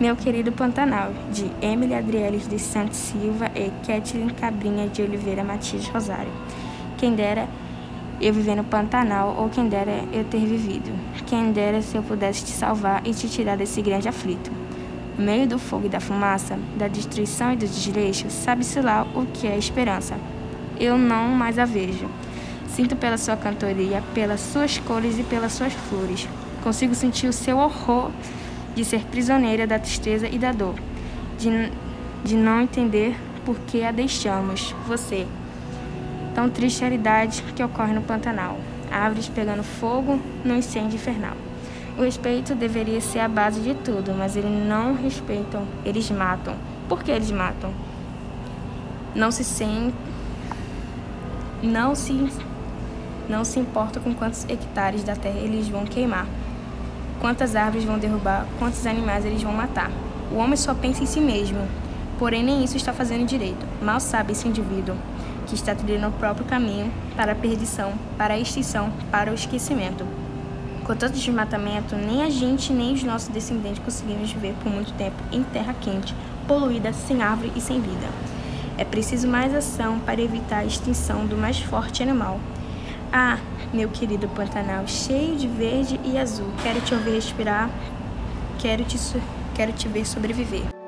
Meu querido Pantanal, de Emily Adrieles de Santos Silva e Kathleen Cabrinha de Oliveira Matias Rosário. Quem dera eu viver no Pantanal, ou quem dera eu ter vivido. Quem dera se eu pudesse te salvar e te tirar desse grande aflito. No meio do fogo e da fumaça, da destruição e do desleixo, sabe-se lá o que é esperança. Eu não mais a vejo. Sinto pela sua cantoria, pelas suas cores e pelas suas flores. Consigo sentir o seu horror de ser prisioneira da tristeza e da dor, de, de não entender por que a deixamos, você. Tão triste realidade que ocorre no Pantanal. Árvores pegando fogo no incêndio infernal. O respeito deveria ser a base de tudo, mas eles não respeitam, eles matam. Por que eles matam? Não se sentem. Não se. Não se importa com quantos hectares da terra eles vão queimar quantas árvores vão derrubar, quantos animais eles vão matar. O homem só pensa em si mesmo, porém nem isso está fazendo direito. Mal sabe esse indivíduo que está trilhando o próprio caminho para a perdição, para a extinção, para o esquecimento. Com tanto desmatamento, nem a gente nem os nossos descendentes conseguimos viver por muito tempo em terra quente, poluída, sem árvore e sem vida. É preciso mais ação para evitar a extinção do mais forte animal, ah, meu querido Pantanal, cheio de verde e azul, quero te ouvir respirar, quero te, quero te ver sobreviver.